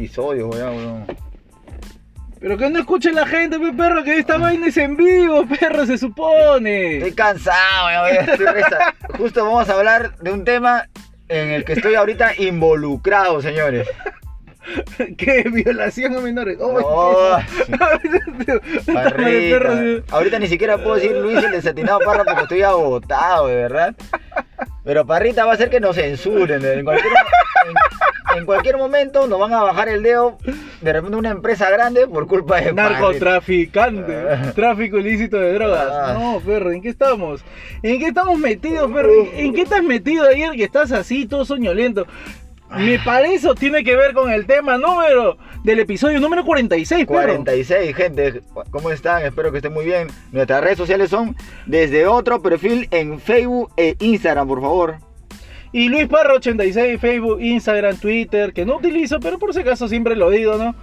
episodios, weón, weón. Pero que no escuche la gente, pe, perro, que esta vaina es en vivo, perro, se supone. Estoy cansado, weón, estoy Justo vamos a hablar de un tema en el que estoy ahorita involucrado, señores. ¿Qué? Violación a menores. Oh, Parrita. Ahorita ni siquiera puedo decir Luis el desatinado Parra porque estoy agotado, de verdad. Pero Parrita va a hacer que nos censuren. En cualquier, en, cualquier momento nos van a bajar el dedo de repente una empresa grande por culpa de. Narcotraficante, Ah. tráfico ilícito de drogas. Ah. No, perro, ¿en qué estamos? ¿En qué estamos metidos, perro? ¿En qué estás metido ayer que estás así, todo soñoliento? Me parece o tiene que ver con el tema número del episodio número 46, perro. 46, gente. ¿Cómo están? Espero que estén muy bien. Nuestras redes sociales son desde otro perfil en Facebook e Instagram, por favor. Y Luis Parro 86, Facebook, Instagram, Twitter, que no utilizo, pero por si acaso siempre lo digo, ¿no?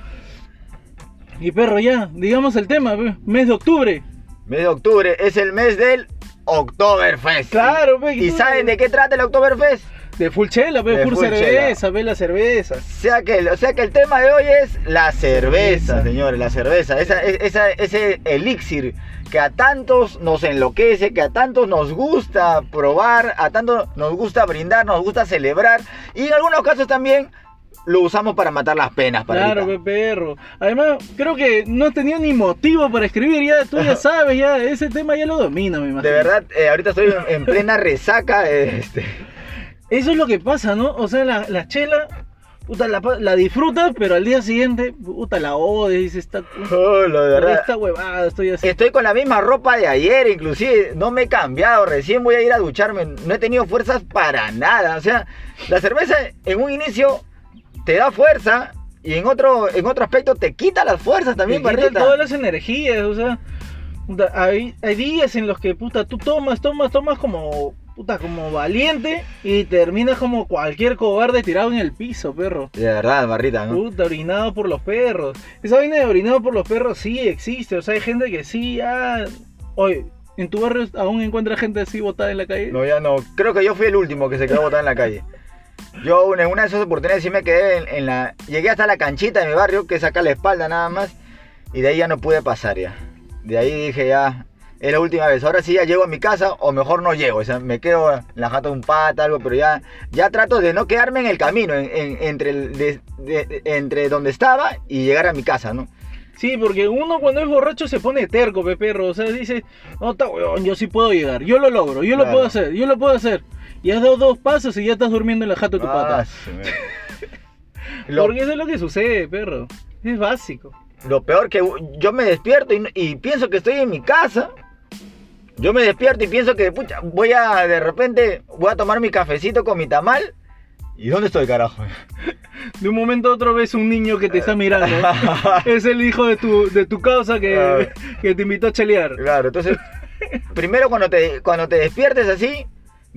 Y perro, ya, digamos el tema, pe, mes de octubre. Mes de octubre es el mes del Oktoberfest. Claro, pe, ¿Y tú- saben de qué trata el Oktoberfest? De full chela, pe, De full, full cerveza, ve la cerveza. O sea, que, o sea que el tema de hoy es la cerveza, Cerveza. señores, la cerveza. Esa, esa- ese elixir que a tantos nos enloquece, que a tantos nos gusta probar, a tantos nos gusta brindar, nos gusta celebrar. Y en algunos casos también lo usamos para matar las penas. Claro, pe, perro. Además, creo que no tenía ni motivo para escribir, ya tú ya sabes, ya ese tema ya lo domina, me imagino. De verdad, eh, ahorita estoy en, en plena resaca. Este, Eso es lo que pasa, ¿no? O sea, la, la chela, puta, la, la disfrutas, pero al día siguiente, puta, la odias, dices, esta, oh, verdad. esta huevada, estoy así. Estoy con la misma ropa de ayer, inclusive no me he cambiado, recién voy a ir a ducharme, no he tenido fuerzas para nada, o sea, la cerveza en un inicio te da fuerza y en otro, en otro aspecto te quita las fuerzas también, Te Parrita. todas las energías, o sea, hay, hay días en los que, puta, tú tomas, tomas, tomas como, puta, como valiente y terminas como cualquier cobarde tirado en el piso, perro. De verdad, Barrita, ¿no? Puta, orinado por los perros. Esa vaina de orinado por los perros sí existe. O sea, hay gente que sí, ah. Oye, ¿en tu barrio aún encuentras gente así botada en la calle? No, ya no, creo que yo fui el último que se quedó botado en la calle. Yo en una de esas oportunidades sí me quedé en, en la... Llegué hasta la canchita de mi barrio, que es acá a la espalda nada más, y de ahí ya no pude pasar ya. De ahí dije ya, es la última vez. Ahora sí ya llego a mi casa, o mejor no llego. O sea, me quedo en la jata de un pata, algo, pero ya, ya trato de no quedarme en el camino, en- en- entre, el- de- de- entre donde estaba y llegar a mi casa, ¿no? Sí, porque uno cuando es borracho se pone terco, pe perro. O sea, dice, no, está weón, yo sí puedo llegar. Yo lo logro, yo lo puedo hacer, yo lo puedo hacer. Y has dado dos pasos y ya estás durmiendo en la jata de tu Ah, pata. Lo- Porque eso es lo que sucede, perro. Es básico. Lo peor que yo me despierto y, y pienso que estoy en mi casa. Yo me despierto y pienso que pucha, voy a de repente voy a tomar mi cafecito con mi tamal. ¿Y dónde estoy, carajo? De un momento a otro ves un niño que te está mirando. es el hijo de tu, de tu causa que, que te invitó a chelear. Claro, entonces primero cuando te cuando te despiertes así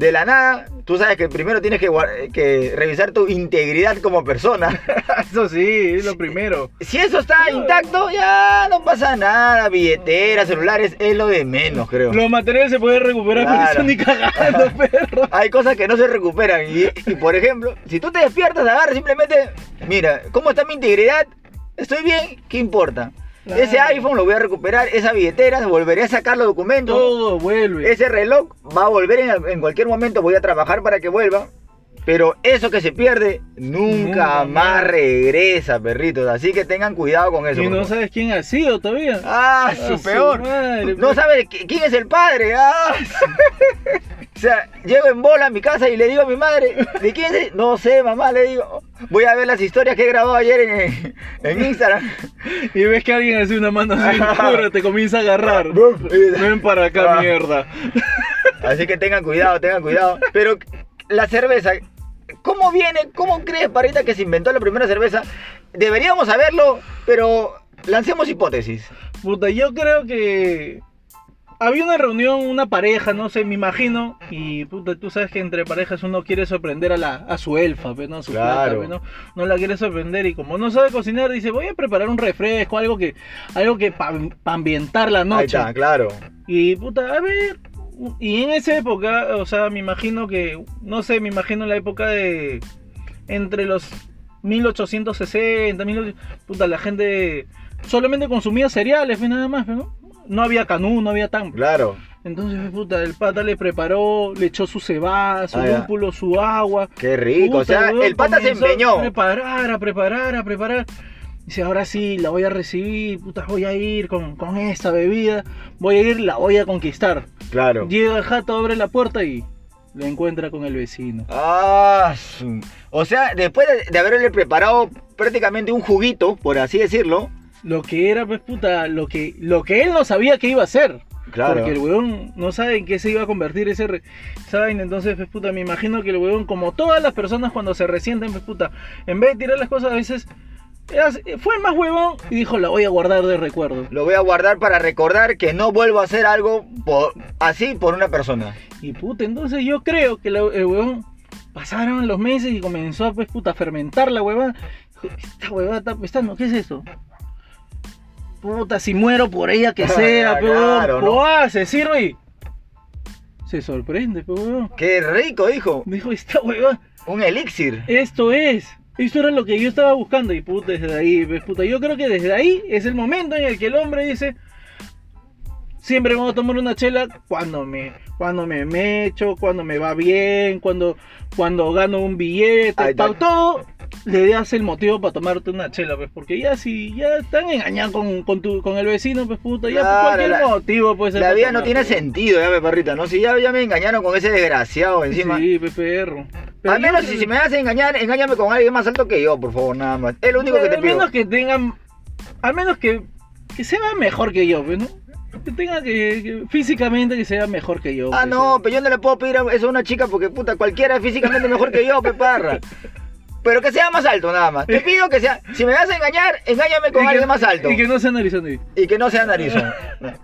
de la nada, tú sabes que primero tienes que, que revisar tu integridad como persona. Eso sí, es lo primero. Si eso está intacto, ya no pasa nada. Billetera, celulares, es lo de menos, creo. Los materiales se pueden recuperar, pero Claro. eso ni cagando, perro. Hay cosas que no se recuperan. Y, y, por ejemplo, si tú te despiertas, agarras simplemente, mira, ¿cómo está mi integridad? Estoy bien, ¿qué importa? Claro. Ese iPhone lo voy a recuperar, esa billetera, volveré a sacar los documentos. Todo vuelve. Ese reloj va a volver en, en cualquier momento, voy a trabajar para que vuelva. Pero eso que se pierde nunca, más regresa, perritos. Así que tengan cuidado con eso. y no sabes quién ha sido todavía. Ah, Ah, su su peor. madre, no pe- sabe qui- quién es el padre. Ah. o sea, llego en bola a mi casa y le digo a mi madre, ¿de quién es? No sé, mamá, le digo. Voy a ver las historias que he grabado ayer en, en Instagram. Y ves que alguien hace una mano así, pura, te comienza a agarrar. Ven para acá, Ah. mierda. Así que tengan cuidado, tengan cuidado. Pero la cerveza, ¿cómo viene? ¿Cómo crees, Parita, que se inventó la primera cerveza? Deberíamos saberlo, pero lancemos hipótesis. Puta, yo creo que había una reunión, una pareja, no sé, me imagino, y puta, tú sabes que entre parejas uno quiere sorprender a la a su elfa, pues, ¿no? A su Claro. plata, pues, ¿no? No la quiere sorprender y como no sabe cocinar, dice, voy a preparar un refresco, algo que algo que para ambientar la Ahí noche. está, claro. Y puta, a ver, y en esa época, o sea, me imagino que, no sé, me imagino la época de entre los 1860, 1800, puta, la gente solamente consumía cereales, pues, nada más, ¿no? No había canú, no había tan. Claro. Entonces, puta, el pata le preparó, le echó su cebada, su Ah, lúpulo, su agua. Qué rico. o Puta, sea, weón, el pata se empeñó. A preparar, a preparar, a preparar. Dice, ahora sí, la voy a recibir, puta, voy a ir con, con esta bebida, voy a ir, la voy a conquistar. Claro. Llega el jato, abre la puerta y la encuentra con el vecino. Ah, o sea, después de, de haberle preparado prácticamente un juguito, por así decirlo. Lo que era, pues, puta, lo que, lo que él no sabía que iba a hacer. Claro. Porque el weón no sabe en qué se iba a convertir ese re- vaina. Entonces, pues, puta, me imagino que el weón, como todas las personas cuando se resienten, pues, puta, en vez de tirar las cosas, a veces era- fue el más huevón y dijo, la voy a guardar de recuerdo. Lo voy a guardar para recordar que no vuelvo a hacer algo por- así por una persona. Y puta, entonces yo creo que la- el huevón pasaron los meses y comenzó pues, puta, a fermentar la huevada. Esta huevada está apestando, ¿qué es esto? Puta, si muero por ella que sea, Ah, pero claro, ¿no? se sirve se sorprende, huevón. Qué rico, dijo. Dijo, esta huevada, Un elixir. esto es. Esto era lo que yo estaba buscando y puta, desde ahí, pues, puta, yo creo que desde ahí es el momento en el que el hombre dice, siempre vamos a tomar una chela cuando me, cuando me mecho, cuando me va bien, cuando, cuando gano un billete, para todo le das el motivo para tomarte una chela, pues, porque ya si ya están engañados con, con tu, con el vecino, pues puta, ya por Claro, cualquier la- motivo, pues. La vida no tiene sentido, ya me perrita, ¿no? Si ya, ya me engañaron con ese desgraciado encima. Sí, pues, perro. Pero Al yo menos creo si, si me vas a engañar, engáñame con alguien más alto que yo, por favor, nada más. Es lo único que te al pido. menos que tengan. Al menos que, que se vea mejor que yo, pues, ¿no? Que tenga que, que físicamente que sea mejor que yo. Ah, pues, no, pero yo no le puedo pedir a- eso a una chica porque, puta, cualquiera es físicamente mejor que yo, peparra. Pero que sea más alto, nada más. Te pido que sea. Si me vas a engañar, engáñame con que- alguien más alto. Y que no sea narizón. Y que no sea narizón.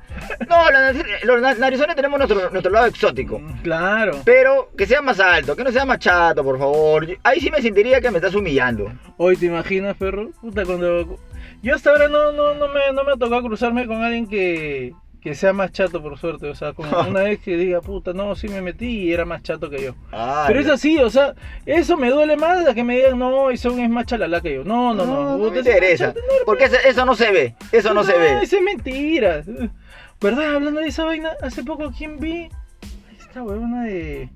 No, los, los na- narizones tenemos nuestro, nuestro lado exótico. Claro. Pero que sea más alto, que no sea más chato, por favor. Ahí sí me sentiría que me estás humillando. Hoy te imaginas, perro. Puta, cuando. Yo hasta ahora no, no, no, me, no me ha tocado cruzarme con alguien que, que sea más chato, por suerte. O sea, como una vez que diga, puta, no, sí me metí y era más chato que yo. Ah, Pero es así, o sea, eso me duele más de que me digan, no, eso es más chalala que yo. No, no, no. No, me interesa. chato, no, Porque eso, eso no se ve. Eso no, se ve. Eso es mentira. ¿Verdad? Hablando de esa vaina, hace poco, ¿quién vi? Esta huevona de.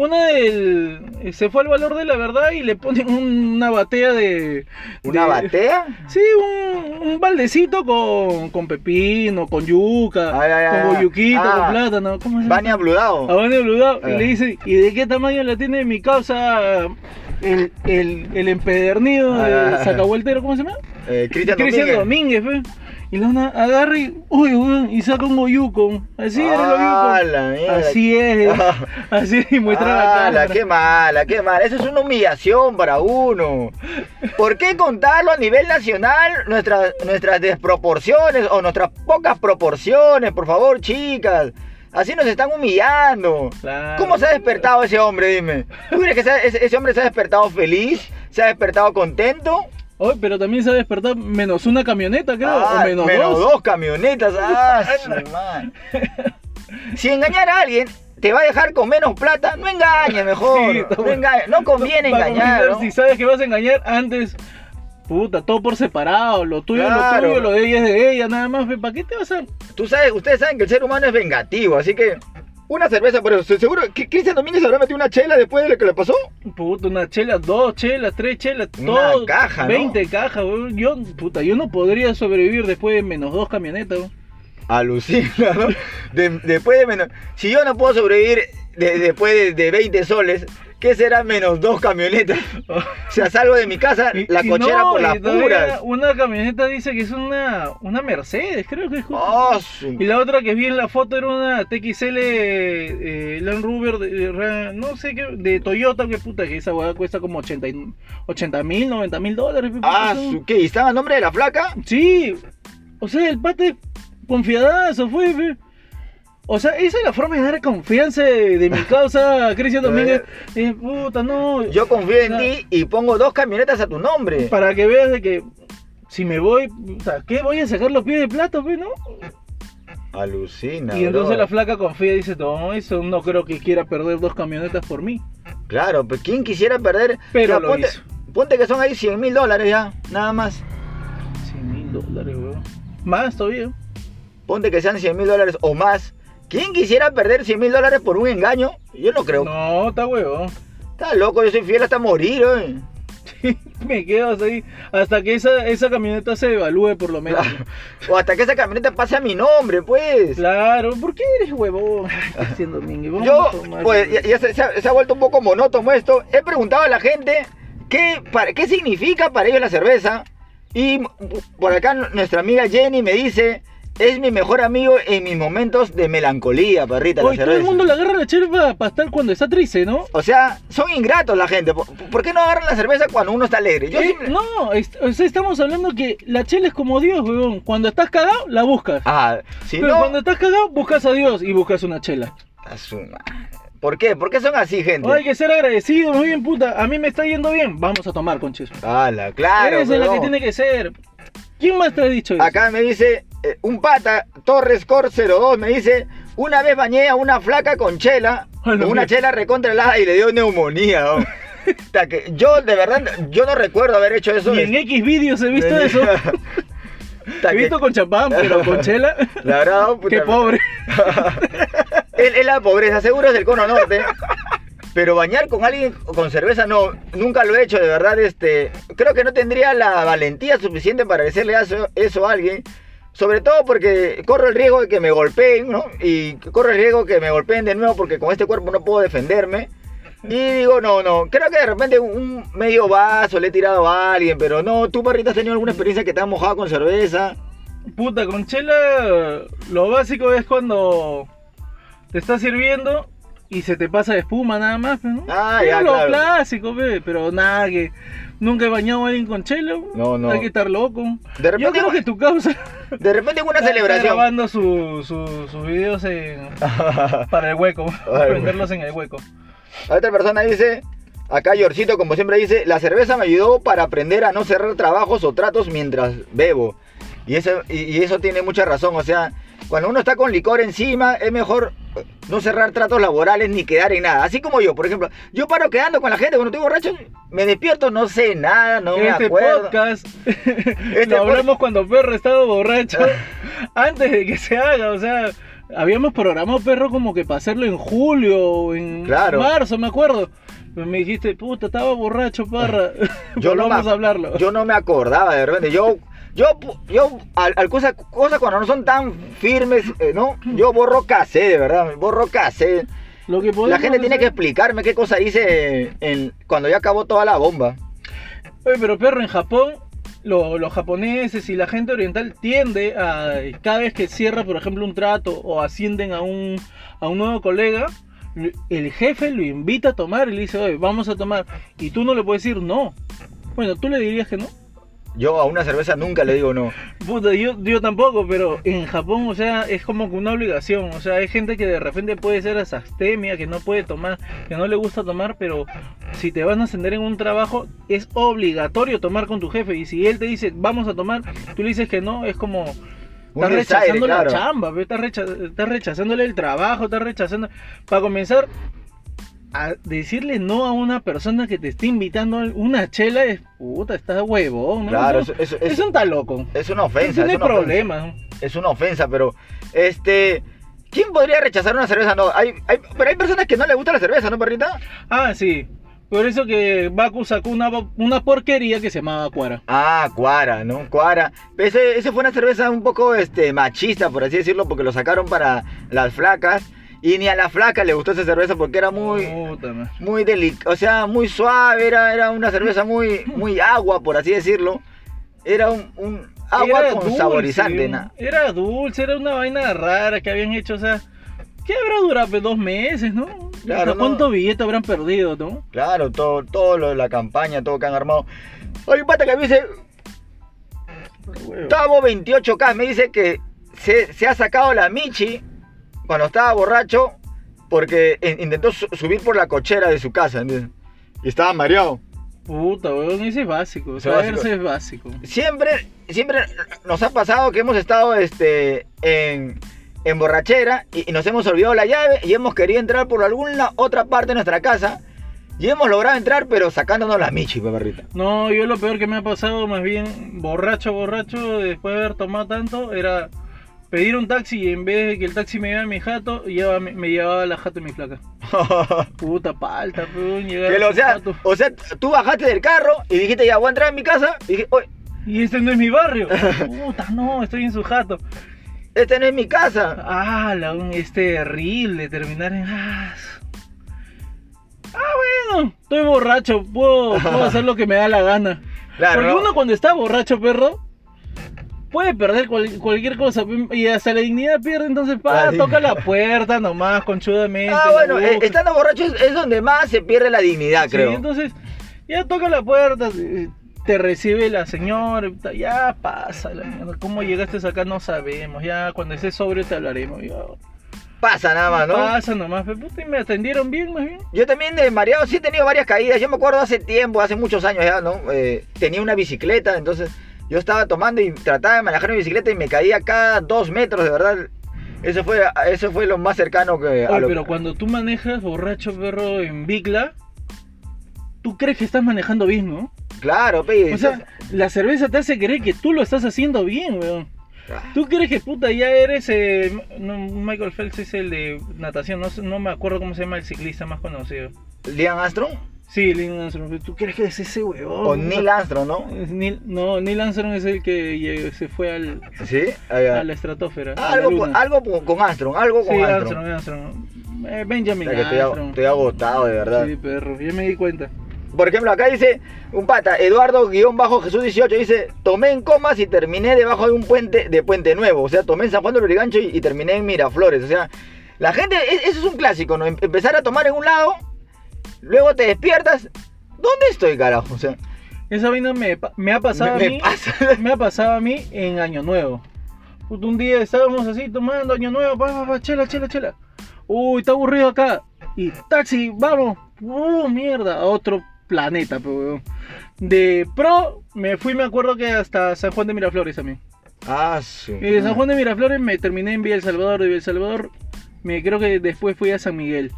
Una del. Se fue al valor de la verdad y le ponen un- una batea de. ¿Una de- batea? Sí, un, un baldecito con, con pepino, con yuca, Ah, con boyuquito, Ah. con plátano. ¿Cómo se llama? Bania Bludado. A Bani Bludao, y Ah. le dice, ¿y de qué tamaño la tiene mi causa el, el, el empedernido de Ah. Sacavueltero? ¿Cómo se llama? Eh, Cristian Cristian Domínguez. Domínguez. Y la una agarra y, uy, weón, y saca un oyuco. Así era el Ah, la mierda. Así es. Ah. Así y muestra la Ah, cara. qué mala, qué mala. Eso es una humillación para uno. ¿Por qué contarlo a nivel nacional nuestras, nuestras desproporciones o nuestras pocas proporciones? Por favor, chicas. Así nos están humillando. Claro. ¿Cómo se ha despertado ese hombre? Dime. ¿Tú crees que se- ese, ese hombre se ha despertado feliz? ¿Se ha despertado contento? Oye, pero también se ha despertado menos una camioneta, creo. Ah, o menos, dos. camionetas. Ah, madre. Si engañar a alguien te va a dejar con menos plata, no engañes mejor. Sí, no, engañes. no conviene Para engañar. Si sabes que vas a engañar antes, puta, todo por separado. Lo tuyo Claro. es lo tuyo, lo de ella es de ella, nada más. ¿Para qué te vas a.? Tú sabes, ustedes saben que el ser humano es vengativo, así que una cerveza por eso. Seguro que Cristian Domínguez habrá metido una chela después de lo que le pasó. Puta, una chela, dos chelas, tres chelas, Una todo. caja, ¿no? 20 cajas, weón. Yo, puta, yo no podría sobrevivir después de menos dos camionetas, weón. Alucina, ¿no? De- después de menos. Si yo no puedo sobrevivir de- después de, de 20 soles, ¿qué será menos dos camionetas? O sea, salgo de mi casa, la cochera no, por las puras. Una camioneta dice que es una, una Mercedes, creo que es. justo. Oh, su- Y la otra que vi en la foto era una TXL eh, Land Rover, de, no sé qué, de Toyota, que puta, que esa hueá cuesta como 80 mil, 90 mil dólares. Ah, su- ¿qué? ¿Y estaba a nombre de la flaca? Sí, o sea, el pate confiadazo fue, pe. O sea, esa es la forma de dar confianza de, de mi causa, Cristian Domínguez. Eh, puta, no. Yo confío en ti y pongo dos camionetas a tu nombre. Para que veas de que si me voy, puta, ¿qué? Voy a sacar los pies de plato, pe, ¿no? Alucina. Y entonces bro. la flaca confía y dice, no, eso no creo que quiera perder dos camionetas por mí. Claro, pues ¿quién quisiera perder? Pero O sea, lo ponte, hizo. Ponte que son ahí 100 mil dólares ya, nada más. 100 mil dólares, weón. Más todavía. Ponte que sean 100 mil dólares o más. ¿Quién quisiera perder 100 mil dólares por un engaño? Yo no creo. No, está huevón. Está loco, yo soy fiel hasta morir, ¿eh? Me quedo así hasta que esa, esa camioneta se evalúe por lo menos. O hasta que esa camioneta pase a mi nombre, pues. Claro, ¿por qué eres huevón? Haciendo Yo, pues, ya, ya se, se ha, se ha vuelto un poco monótono esto. He preguntado a la gente qué, para, qué significa para ellos la cerveza. Y por acá nuestra amiga Jenny me dice, es mi mejor amigo en mis momentos de melancolía, perrita, la Oye, todo cerveza. el mundo le agarra la chela para estar cuando está triste, ¿no? O sea, son ingratos la gente. ¿Por, por qué no agarran la cerveza cuando uno está alegre? Yo Eh, No, o sea, estamos hablando que la chela es como Dios, huevón. Cuando estás cagado, la buscas. Ah, si Pero no... cuando estás cagado, buscas a Dios y buscas una chela. ¿Por qué? ¿Por qué son así, gente? Hay que ser agradecido, muy bien, puta. A mí me está yendo bien. Vamos a tomar, conches. Ala, claro. Esa es la que tiene que ser. ¿Quién más te ha dicho eso? Acá me dice eh, un pata, Torres Cor 02, me dice, una vez bañé a una flaca con chela, la con una chela recontra helada y le dio neumonía. ¿no? Que yo de verdad, yo no recuerdo haber hecho eso. Y en X vídeos he visto eso. He visto con champán, pero con chela. La verdad, puta, Qué pobre. es, es la pobreza, seguro es del cono norte. Pero bañar con alguien con cerveza no, nunca lo he hecho, de verdad, este, creo que no tendría la valentía suficiente para decirle eso, eso a alguien. Sobre todo porque corro el riesgo de que me golpeen, ¿no? Y corro el riesgo de que me golpeen de nuevo porque con este cuerpo no puedo defenderme. Y digo, no, no, creo que de repente un medio vaso le he tirado a alguien, pero no, ¿tú, Parrita, has tenido alguna experiencia que te has mojado con cerveza? Puta, con chela lo básico es cuando te estás sirviendo y se te pasa de espuma nada más, ¿no? Ah, Es ya, lo claro. clásico, pe, pero nada que nunca he bañado a alguien con chela. No, no. Hay que estar loco. De Yo repente, creo que tu causa de repente en una está celebración. grabando su- su- sus videos en- para el hueco, para venderlos en el hueco. Otra persona dice, acá Yorcito, como siempre dice, la cerveza me ayudó para aprender a no cerrar trabajos o tratos mientras bebo. Y eso, y, y eso tiene mucha razón, o sea, cuando uno está con licor encima, es mejor no cerrar tratos laborales ni quedar en nada. Así como yo, por ejemplo, yo paro quedando con la gente cuando estoy borracho, me despierto, no sé nada, no me este acuerdo. podcast Este lo hablamos cuando Perro estaba borracho, antes de que se haga, o sea, habíamos programado Perro como que para hacerlo en julio o en Claro. marzo, me acuerdo. Pues me dijiste, puta, estaba borracho, parra. Yo no, Volvamos me, a hablarlo. yo no me acordaba de repente. Yo, yo, yo, al, al cosa- cosas cuando no son tan firmes, eh, ¿no? Yo borro casé, de verdad, borro casé. Lo que La gente tiene que explicarme qué cosa hice en, cuando ya acabó toda la bomba. Oye, pero perro, en Japón, lo- los japoneses y la gente oriental tiende a, cada vez que cierra, por ejemplo, un trato o ascienden a un, a un nuevo colega, el jefe lo invita a tomar y le dice, oye, vamos a tomar. Y tú no le puedes decir no. Bueno, tú le dirías que no. Yo a una cerveza nunca le digo no. Puta, yo, yo tampoco, pero en Japón, o sea, es como que una obligación. O sea, hay gente que de repente puede ser asastemia, que no puede tomar, que no le gusta tomar, pero si te van a ascender en un trabajo, es obligatorio tomar con tu jefe. Y si él te dice, vamos a tomar, tú le dices que no, es como. Estás rechazando la chamba, estás rechazándole el trabajo, estás rechazando. Para comenzar, a decirle no a una persona que te está invitando a una chela es puta, estás huevón, ¿no? Claro, Eso- eso, eso- eso está loco. es una ofensa. Es una ofensa. problemas. Es una ofensa, pero este. ¿Quién podría rechazar una cerveza? No, hay, hay, pero hay personas que no les gusta la cerveza, ¿no, perrita? Ah, sí. Por eso que Baku sacó una, una porquería que se llamaba Cuara. Ah, Cuara, ¿no? Cuara. Ese, ese fue una cerveza un poco este, machista, por así decirlo, porque lo sacaron para las flacas. Y ni a la flaca le gustó esa cerveza porque era muy, Puta muy delicada, o sea, muy suave, era, era una cerveza muy, muy agua, por así decirlo. Era un, un agua Era con dulce, saborizante. Era dulce, era una vaina rara que habían hecho, o sea, ¿qué habrá durado? Pues, Dos meses, ¿no? Claro, O sea, ¿Cuánto no. billete habrán perdido, no? Claro, todo, todo lo de la campaña, todo que han armado. Un pata que me dice, Tavo 28K, me dice que se, se ha sacado la Michi cuando estaba borracho porque in- intentó su- subir por la cochera de su casa. ¿entiendes? Y estaba mareado. Puta, weón, ese es básico. Es básico. Traerse es básico. Siempre, siempre nos ha pasado que hemos estado este, en, en borrachera y, y nos hemos olvidado la llave y hemos querido entrar por alguna otra parte de nuestra casa Y hemos logrado entrar, pero sacándonos la michi, pues, perrita. No, yo lo peor que me ha pasado, más bien borracho, borracho, después de haber tomado tanto, era pedir un taxi y en vez de que el taxi me llevara a mi jato, llevaba- me llevaba a la jato de mi flaca. Puta palta, a lo- o, sea, jato. o sea, tú bajaste del carro y dijiste, ya voy a entrar en mi casa. Y dije, oye, Y este no es mi barrio. Puta, no, estoy en su jato. este no es mi casa. Ah, la, un- es terrible terminar en. Ah, ah, bueno, estoy borracho, puedo, puedo hacer lo que me da la gana. Claro, Porque ¿no? uno cuando está borracho, perro, puede perder cual- cualquier cosa y hasta la dignidad pierde, entonces pa, La toca la puerta nomás, conchudamente. Ah, bueno, eh, estando borracho es, es donde más se pierde la dignidad, Sí, creo. entonces, ya toca la puerta, eh, te recibe la señora, ya pasa la mierda. ¿Cómo llegaste acá? No sabemos. Ya cuando estés sobrio te hablaremos. Ya, Pasa nada más, ¿no? Pasa nomás, puta, y me atendieron bien, más bien. Yo también de mareado sí he tenido varias caídas. Yo me acuerdo hace tiempo, hace muchos años ya, ¿no? Eh, tenía una bicicleta, entonces yo estaba tomando y trataba de manejar mi bicicleta y me caía cada dos metros, de verdad. Eso fue, eso fue lo más cercano que a Oye, lo pero cuando tú manejas borracho, perro, en bicla, tú crees que estás manejando bien, ¿no? Claro, pe. O sea, la cerveza te hace creer que tú lo estás haciendo bien, weón. ¿Tú crees que puta ya eres eh, no, Michael Phelps es el de natación, no, no me acuerdo cómo se llama el ciclista más conocido. Liam Armstrong Sí, Neil Armstrong. ¿Tú crees que es ese weón? o Neil Armstrong, ¿no? Neil- no, Neil Armstrong es el que se fue al, Sí. va. a la estratosfera. Ah, a la algo, con- algo con- Armstrong, algo con Sí, Armstrong. Armstrong, Armstrong. Eh, Benjamin O sea, que estoy, ag- Armstrong. estoy agotado, de verdad. Sí, perro, ya me di cuenta. Por ejemplo, acá dice un pata, Eduardo-Jesús 18, dice, tomé en comas y terminé debajo de un puente de Puente Nuevo. O sea, tomé en San Juan de Lurigancho y, y terminé en Miraflores. O sea, la gente, e- eso es un clásico, ¿no? Em- Empezar a tomar en un lado, luego te despiertas. ¿Dónde estoy, carajo? O sea, Esa vaina me, ha pasado me, a me mí. pasa. Me ha pasado a mí en Año Nuevo. Un día estábamos así tomando Año Nuevo, pa, pa, pa, chela, chela, chela. Uy, está aburrido acá. Y taxi, vamos. Uh, mierda, a otro planeta. De pro, me fui, me acuerdo que hasta San Juan de Miraflores también. Ah, sí. Y de San Juan de Miraflores me terminé en Villa El Salvador. De Villa El Salvador, me creo que después fui a San Miguel.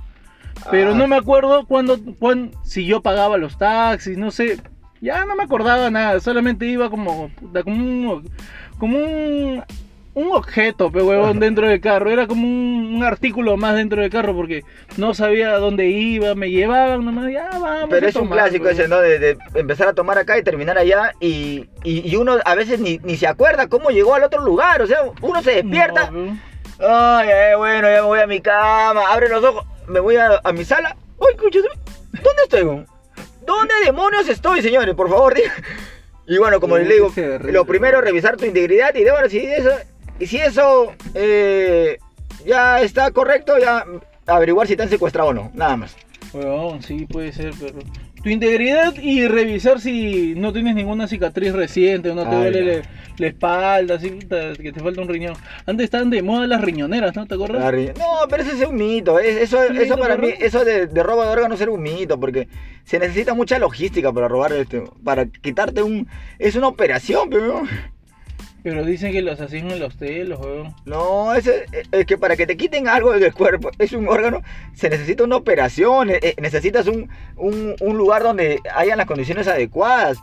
Pero Ah. no me acuerdo cuándo, cuán- si yo pagaba los taxis, no sé. Ya no me acordaba nada, solamente iba como, como un, como un, un objeto, pe huevón, dentro del carro. Era como un, un artículo más dentro del carro porque no sabía dónde iba, me llevaban nomás, ya vamos. Pero es un clásico ese, ¿no? De, de empezar a tomar acá y terminar allá. Y, y- y uno a veces ni, ni se acuerda cómo llegó al otro lugar. O sea, uno se despierta. No, ay, bueno, ya me voy a mi cama, abre los ojos, me voy a, a mi sala. Ay, escúchame, ¿dónde estoy? güey? ¿Dónde demonios estoy, señores? Por favor, diga. Y bueno, como les digo, lo primero revisar tu integridad y de bueno, si eso, y si eso eh, ya está correcto, ya averiguar si te han secuestrado o no, nada más. Huevón, sí, puede ser, pero. Tu integridad y revisar si no tienes ninguna cicatriz reciente o no te Ay, duele la, la espalda, puta, que te falta un riñón. Antes estaban de moda las riñoneras, ¿no? ¿Te acuerdas? No, pero ese es un mito. es- Eso, ¿Un eso mito, para mí, eso de, de robo de órganos era un mito, porque se necesita mucha logística para robar este, para quitarte un, es una operación, pero Pero dicen que los en los telos, huevón. no, es, es que para que te quiten algo del cuerpo, es un órgano, se necesita una operación, eh, eh, necesitas un, un, un lugar donde hayan las condiciones adecuadas,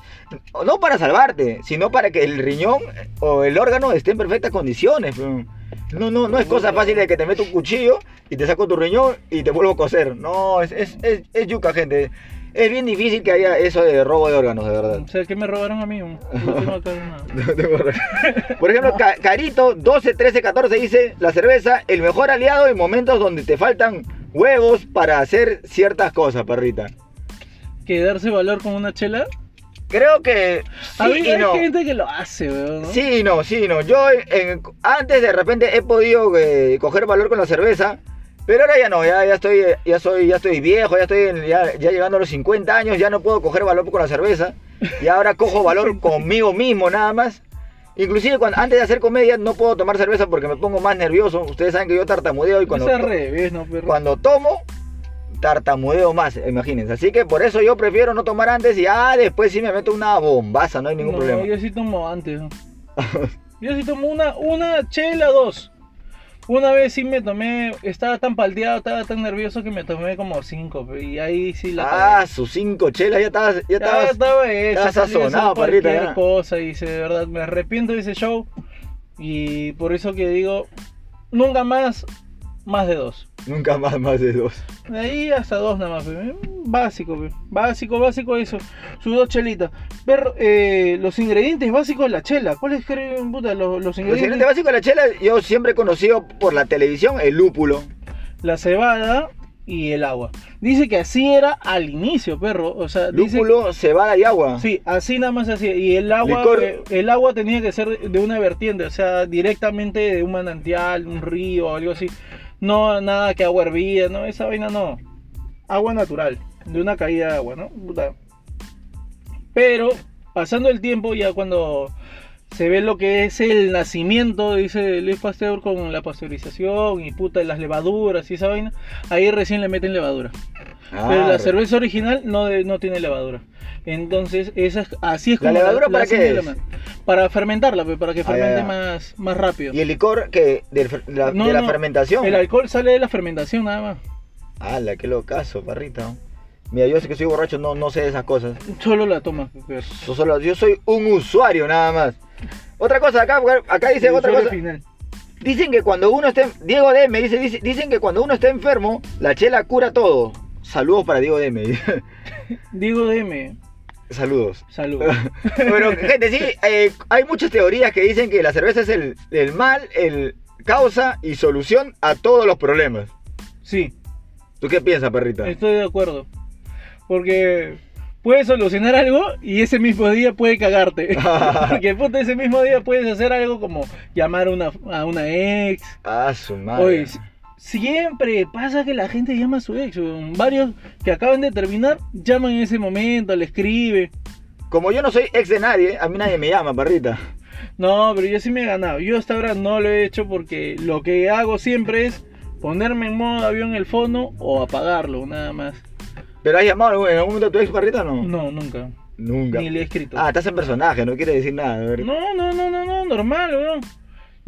no para salvarte, sino para que el riñón eh, o el órgano esté en perfectas condiciones. pero No, no, no es cosa fácil de que te meto un cuchillo y te saco tu riñón y te vuelvo a coser. No, es, es, es, es yuca, gente. Es bien difícil que haya eso de robo de órganos, de verdad. O sea, ¿qué me robaron a mí? No tengo Por ejemplo, Ca- Carito 12, 13, 14 dice, la cerveza, el mejor aliado en momentos donde te faltan huevos para hacer ciertas cosas, perrita. ¿Que darse valor con una chela? Creo que a sí mí y hay no. gente que lo hace, weón. ¿no? Sí y no, sí y no. Yo en- antes de repente he podido eh, coger valor con la cerveza, pero ahora ya no, ya, ya estoy ya soy ya estoy viejo, ya estoy en- ya, ya llegando a los 50 años, ya no puedo coger valor con la cerveza. Y ahora cojo valor conmigo mismo nada más. Inclusive cuando, antes de hacer comedia no puedo tomar cerveza porque me pongo más nervioso. Ustedes saben que yo tartamudeo y cuando, es al revés, ¿no, perro? cuando tomo tartamudeo más, imagínense. Así que por eso yo prefiero no tomar antes y ah, después sí me meto una bombaza, no hay ningún no, problema. yo sí tomo antes. ¿no? yo sí tomo una, una chela, dos. Una vez sí me tomé, estaba tan paldeado, estaba tan nervioso que me tomé como cinco, y ahí sí la Ah, sus cinco chelas, ya estabas, ya Ya estabas. estaba podía ser sazonado, cualquier ya. cosa, dice, de verdad, me arrepiento de ese show, y por eso que digo, nunca más, más de dos. Nunca más, más de dos. De ahí hasta dos nada más, pe. básico, pe. básico, básico eso, sus dos chelitas. Ver eh, los ingredientes básicos de la chela, ¿cuáles creen, puta, los, los Los ingredientes? ingredientes básicos de la chela, yo siempre he conocido por la televisión el lúpulo. La cebada y el agua. Dice que así era al inicio, perro, o sea, dice Lúpulo, cebada y agua. Sí, así nada más así. Y el agua, eh, el agua tenía que ser de una vertiente, o sea, directamente de un manantial, un río algo así. No nada que agua hervida, no, esa vaina no. Agua natural, de una caída de agua, ¿no? Pero pasando el tiempo, ya cuando se ve lo que es el nacimiento, dice Luis Pasteur, con la pasteurización y puta, las levaduras y esa vaina, ahí recién le meten levadura. Pero Ah, la cerveza original no, de- no tiene levadura. Entonces, esa es- así es ¿La como. levadura para qué es? la. Para fermentarla, pe, para que Ah, fermente más, más rápido. Y el licor que de la, No, de la no, fermentación. El alcohol sale de la fermentación nada más. ¡Hala, qué locazo, parrita! Mira, yo sé que soy borracho, no, no sé de esas cosas. Solo la tomas. pe. Yo, solo, yo soy un usuario nada más. Otra cosa, acá, acá dice otra cosa. final. Dicen que cuando uno esté. Diego DM dice, dice- dicen que cuando uno está enfermo, la chela cura todo. Saludos para Diego DM. Digo DM. Saludos. Salud. Pero, gente, sí, eh, hay muchas teorías que dicen que la cerveza es el, el mal, el causa y solución a todos los problemas. Sí, ¿Tú qué piensas, perrita? estoy de acuerdo. Porque puedes solucionar algo y ese mismo día puede cagarte. Porque puta, ese mismo día puedes hacer algo como llamar a una, a una ex, Ah, su madre. Oye, siempre pasa que la gente llama a su ex. Varios que acaban de terminar llaman en ese momento, le escribe. Como yo no soy ex de nadie, a mí nadie me llama, perrita. No, pero yo sí me he ganado. Yo hasta ahora no lo he hecho porque lo que hago siempre es ponerme en modo avión el fono o apagarlo, nada más. ¿Pero has llamado en algún momento a tu ex, perrita o no? No, nunca. Nunca. Ni le he escrito. Ah, estás en personaje, no quiere decir nada. No, no, no, no, no, normal, weón.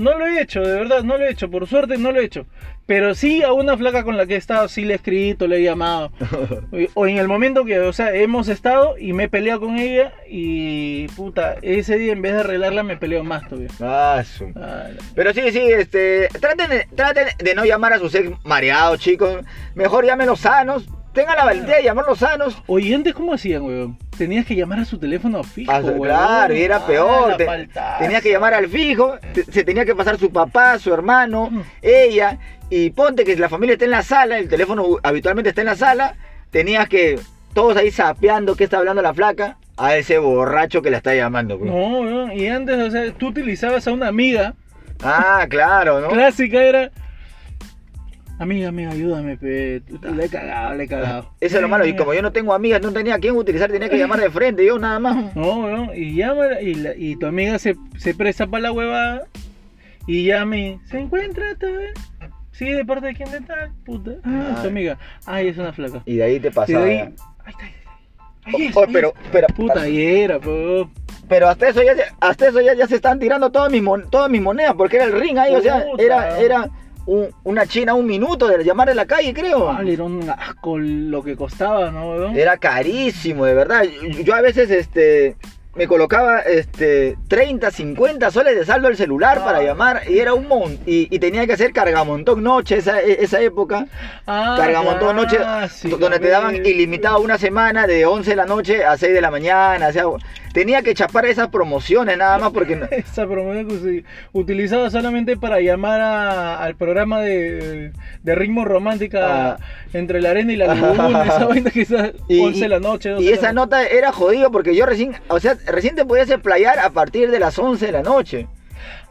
No lo he hecho, de verdad, no lo he hecho. Por suerte no lo he hecho. Pero sí a una flaca con la que he estado, sí le he escrito, le he llamado. O en el momento que, o sea, hemos estado y me he peleado con ella y puta, ese día en vez de arreglarla me peleo más todavía. Ah, su- Ah, Pero sí, sí, este. Traten de, traten de no llamar a sus ex mareados, chicos. Mejor llámenlos sanos. Tengan la valentía de llamarlos sanos. Oye, antes cómo hacían, weón? Tenías que llamar a su teléfono fijo, Ah, weón. claro, y era Ah, peor. la te- faltaza. tenía que llamar al fijo, te- se tenía que pasar su papá, su hermano, Mm. ella. Y ponte que la familia está en la sala, el teléfono habitualmente está en la sala. Tenías que todos ahí sapeando qué está hablando la flaca a ese borracho que la está llamando. pues. No, weón, y antes, o sea, tú utilizabas a una amiga Ah, claro, ¿no? clásica era amiga amiga ayúdame pe. Le he cagado le he cagado. Eso es lo malo. Y como yo no tengo amigas, no tenía a quién utilizar, tenía que llamar de frente, yo nada más. no weón, y llama y, la- y tu amiga se, se presta para la huevada y llama y se encuentra tal sí de parte de quién de tal puta ah tu amiga. Ay es una flaca. Y de ahí te y de pasaba. ahí ahí está ahí está ahí es, Oh, oh, ahí pero, pero, puta y era po. pero hasta eso ya, hasta eso ya, ya se están tirando todas mis, mon- todas mis monedas, porque era el ring ahí, o sea, era, era un- una china un minuto de llamar de la calle, creo. Vale, era un asco lo que costaba no weón? Era carísimo, de verdad. Yo, yo a veces, este, me colocaba, este, 30, 50 soles de saldo al celular Ah. para llamar y era un mon y, y tenía que hacer cargamontón noche esa, e- esa época. ah, cargamontón noche, donde te daban ilimitado una semana de 11 de la noche a 6 de la mañana. O sea, tenía que chapar esas promociones nada más porque no- Esa promoción que se utilizaba solamente para llamar a- al programa de, de ritmo romántica Ah. entre la arena y la laguna, esa vaina que está Y- 11 de la noche. 12 Y de la esa nota era jodido porque yo recién, o sea, recién te podías explayar a partir de las 11 de la noche.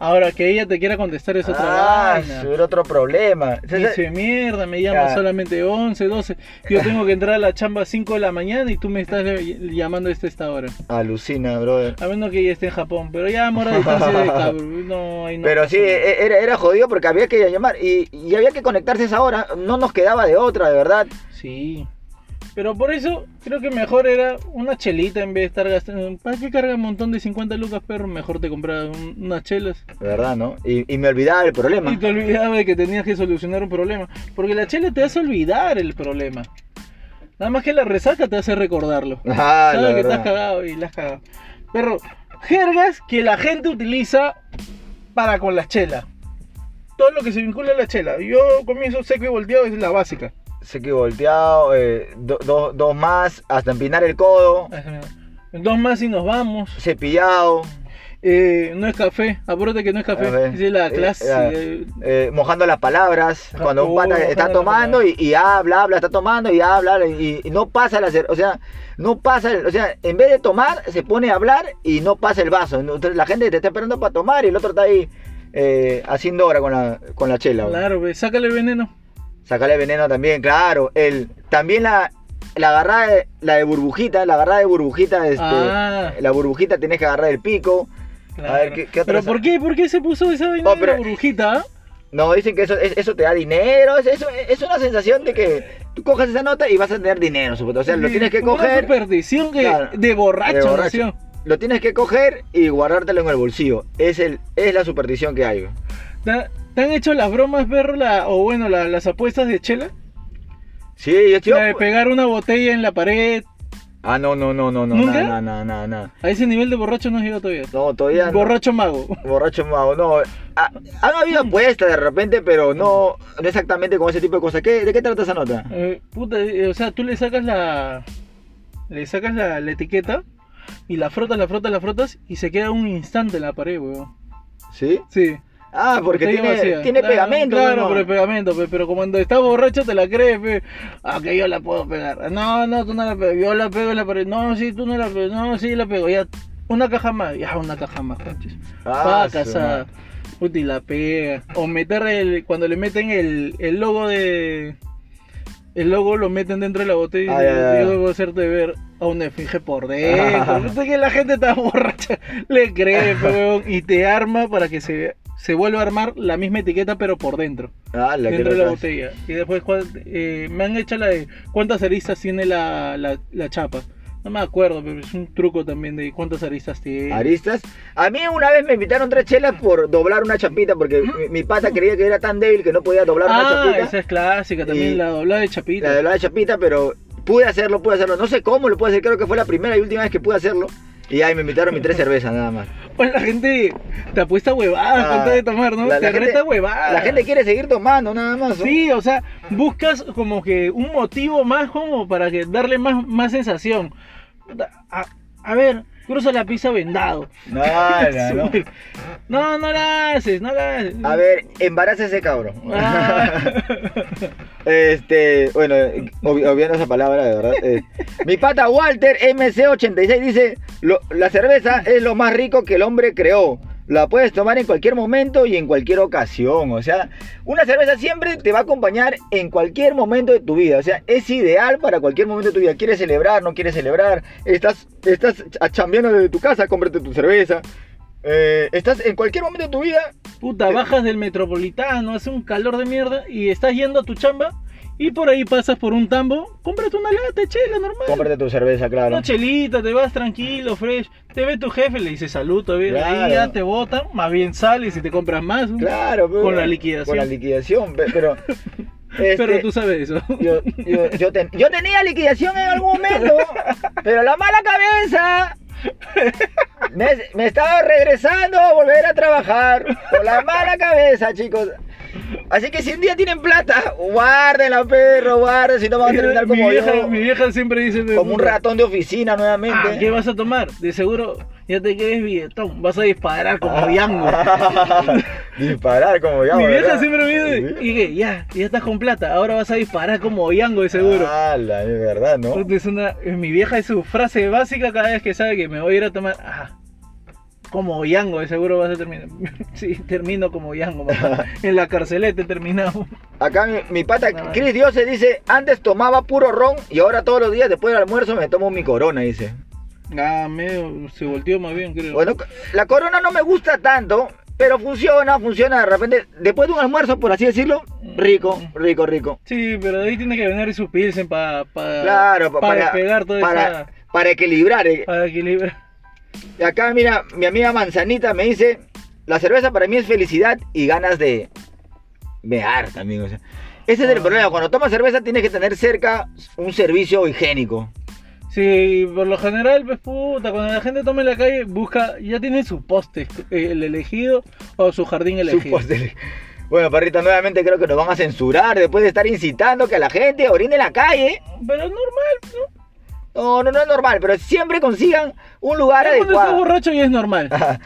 Ahora que ella te quiera contestar es otra Ah, vaina. era otro problema. Dice, mierda, me llama solamente 11, 12. Yo tengo que entrar a la chamba a 5 de la mañana y tú me estás llamando a esta hora. Alucina, brother. A menos que ella esté en Japón, pero ya amor a distancia de cabrón. No, ahí no Pero sí, e- era, era jodido porque había que llamar y, y había que conectarse a esa hora. No nos quedaba de otra, de verdad. Sí. Pero por eso creo que mejor era una chelita en vez de estar gastando. ¿Para qué carga un montón de 50 lucas, perro? Mejor te compras un- unas chelas. ¿Verdad, no? Y, y me olvidaba del problema. Y te olvidabas de que tenías que solucionar un problema. Porque la chela te hace olvidar el problema. Nada más que la resaca te hace recordarlo. Ah, la Sabes que verdad. cagado y la has cagado. Pero, jergas que la gente utiliza para con las chelas. Todo lo que se vincula a la chela. Yo comienzo seco y volteado es la básica. Sé que volteado, eh, do- do- dos más, hasta empinar el codo, Dos más y nos vamos. cepillado, Eh, no es café, acuérdate que no es café. Es la Eh, clase. eh, eh, mojando las palabras. Ajá, Cuando un oh, pata mojando está tomando y, y habla, habla, está tomando y habla, y, y no pasa la cer- o sea, no pasa, el- o sea, en vez de tomar, se pone a hablar y no pasa el vaso. La gente te está esperando para tomar y el otro está ahí haciendo hora con la, con la chela. Claro, ve, sácale el veneno. Sacarle veneno también, claro. El, también la, la agarrada de, la de burbujita, la agarrada de burbujita, este, Ah. la burbujita tenés que agarrar el pico. Claro. A ver, ¿qué- qué pero ¿por qué? ¿Por qué se puso esa vaina Oh, de pero- la burbujita? ah? No, dicen que eso, es- eso te da dinero, es, eso, es una sensación de que tú coges esa nota y vas a tener dinero, supuesto. O sea, lo tienes que Una coger, superstición que, Claro, de borracho, de borracho. lo tienes que coger y guardártelo en el bolsillo. Es, el, es la superstición que hay. ¿Te, te han hecho las bromas, perro? La, o bueno, la- las apuestas de chela? Sí, yo estoy... La de pegar una botella en la pared. Ah, no, no, no, no, no, ¿Nunca? no, no, no, no. A ese nivel de borracho no has llegado todavía. No, todavía no. Borracho mago. Borracho mago, no. Ha- han habido apuestas de repente, pero no, no exactamente con ese tipo de cosas. ¿Qué, ¿De qué trata esa nota? Eh, puta, eh, o sea, tú le sacas la. Le sacas la, la etiqueta y la frotas, la frotas, la frotas y se queda un instante en la pared, weón. ¿Sí? Sí. Ah, porque tiene, vacía. tiene Claro, pegamento. Claro, ¿no? pero el pegamento, pe, pero cuando estás borracho te la crees, pe. Ah, que yo la puedo pegar. No, no, tú no la pegas. Yo la pego en la pared. No, sí, tú no la pegas. No, sí, la pego. Ya, una caja más. Ya, una caja más, conches. Ah, casada. Puta, y la pega. O meter el. Cuando le meten el, el logo de. El logo lo meten dentro de la botella Ah, y ya. yo debo hacerte ver a un esfinge por dentro. Puta, que la gente está borracha. Le cree, pe, weón, Y te arma para que se, se vuelva a armar la misma etiqueta, pero por dentro. Ah, la que dentro de la botella. Y después eh, me han hecho la de cuántas aristas tiene la, la, la chapa. No me acuerdo, pero es un truco también de cuántas aristas tiene. Aristas. A mí una vez me invitaron tres chelas por doblar una chapita porque mi, mi pata creía que era tan débil que no podía doblar una Ah, chapita. esa es clásica también, Y- la doblada de chapita. La doblar la chapita, pero pude hacerlo, pude hacerlo. No sé cómo lo pude hacer, creo que fue la primera y última vez que pude hacerlo. Y ahí me invitaron mis tres cervezas nada más. Pues la gente te apuesta huevadas Ah, tal de tomar, ¿no? la- te gente- huevadas. La gente quiere seguir tomando nada más. ¿no? Sí, o sea, buscas como que un motivo más como para que darle más, más sensación. A, a ver, cruza la pizza vendado. No, no, no. No, no la haces, no la haces. A ver, embaraza ese cabrón. Ah. Este, bueno, obvi- obviando esa palabra, de verdad. eh, mi pata Walter MC86 dice: "Lo- La cerveza es lo más rico que el hombre creó. La puedes tomar en cualquier momento y en cualquier ocasión. O sea, una cerveza siempre te va a acompañar en cualquier momento de tu vida. O sea, es ideal para cualquier momento de tu vida. ¿Quieres celebrar? ¿No quieres celebrar? ¿Estás, estás chambeando desde tu casa? Cómprate tu cerveza. Eh, estás en cualquier momento de tu vida Puta, bajas del metropolitano, hace un calor de mierda y estás yendo a tu chamba y por ahí pasas por un tambo, cómprate una lata chela normal. Cómprate tu cerveza, claro. Una chelita, te vas tranquilo, fresh. Te ve tu jefe, le dice salud, todavía. Claro. Ahí ya te botan, más bien sales y te compras más. Claro, pero- Con la liquidación. Con la liquidación, pe- pero. este, Pero tú sabes eso. yo, yo, yo, ten- yo tenía liquidación en algún momento, pero la mala cabeza me, me estaba regresando a volver a trabajar. Por la mala cabeza, chicos. Así que si un día tienen plata, guárdenla, perro, guarden, si no van a terminar mi, como vieja, yo. mi vieja siempre dice... Como un ratón de oficina Ah, nuevamente. ¿Qué vas a tomar? De seguro ya te quedes billetón. Vas a disparar como Yango. Disparar como ya. Mi vieja ¿verdad? siempre me dice, y que ya, ya estás con plata, ahora vas a disparar como Yango de seguro. Ah, la es verdad, ¿no? Puta, es una, mi vieja es su frase básica cada vez que sabe que me voy a ir a tomar. Ah, como Yango, de seguro vas a terminar. sí, termino como Yango, papá. En la carceleta he terminado. Acá mi, mi pata No, Chris Diose dice, antes tomaba puro ron y ahora todos los días después del almuerzo me tomo mi corona, dice. Ah, medio se volteó más bien, creo. Bueno, la corona no me gusta tanto, Pero funciona, funciona de repente. Después de un almuerzo, por así decirlo, rico, rico, rico. Sí, pero de ahí tiene que venir su pilsen para pa, Claro, pa- para para, despegar toda para, esa... para equilibrar. eh. Para equilibrar. Y acá, mira, mi amiga Manzanita me dice: La cerveza para mí es felicidad y ganas de mear también. O sea. Ese es el Ah. problema. Cuando tomas cerveza, tienes que tener cerca un servicio higiénico. Sí, por lo general, pues puta, cuando la gente toma en la calle, busca, ya tiene su poste, el elegido o su jardín elegido. Su postre. Bueno, perrita, nuevamente creo que nos van a censurar después de estar incitando que la gente orine en la calle. Pero es normal, ¿no? No, no, no es normal, pero siempre consigan un lugar Ya Cuando estás adecuado. borracho ya es normal.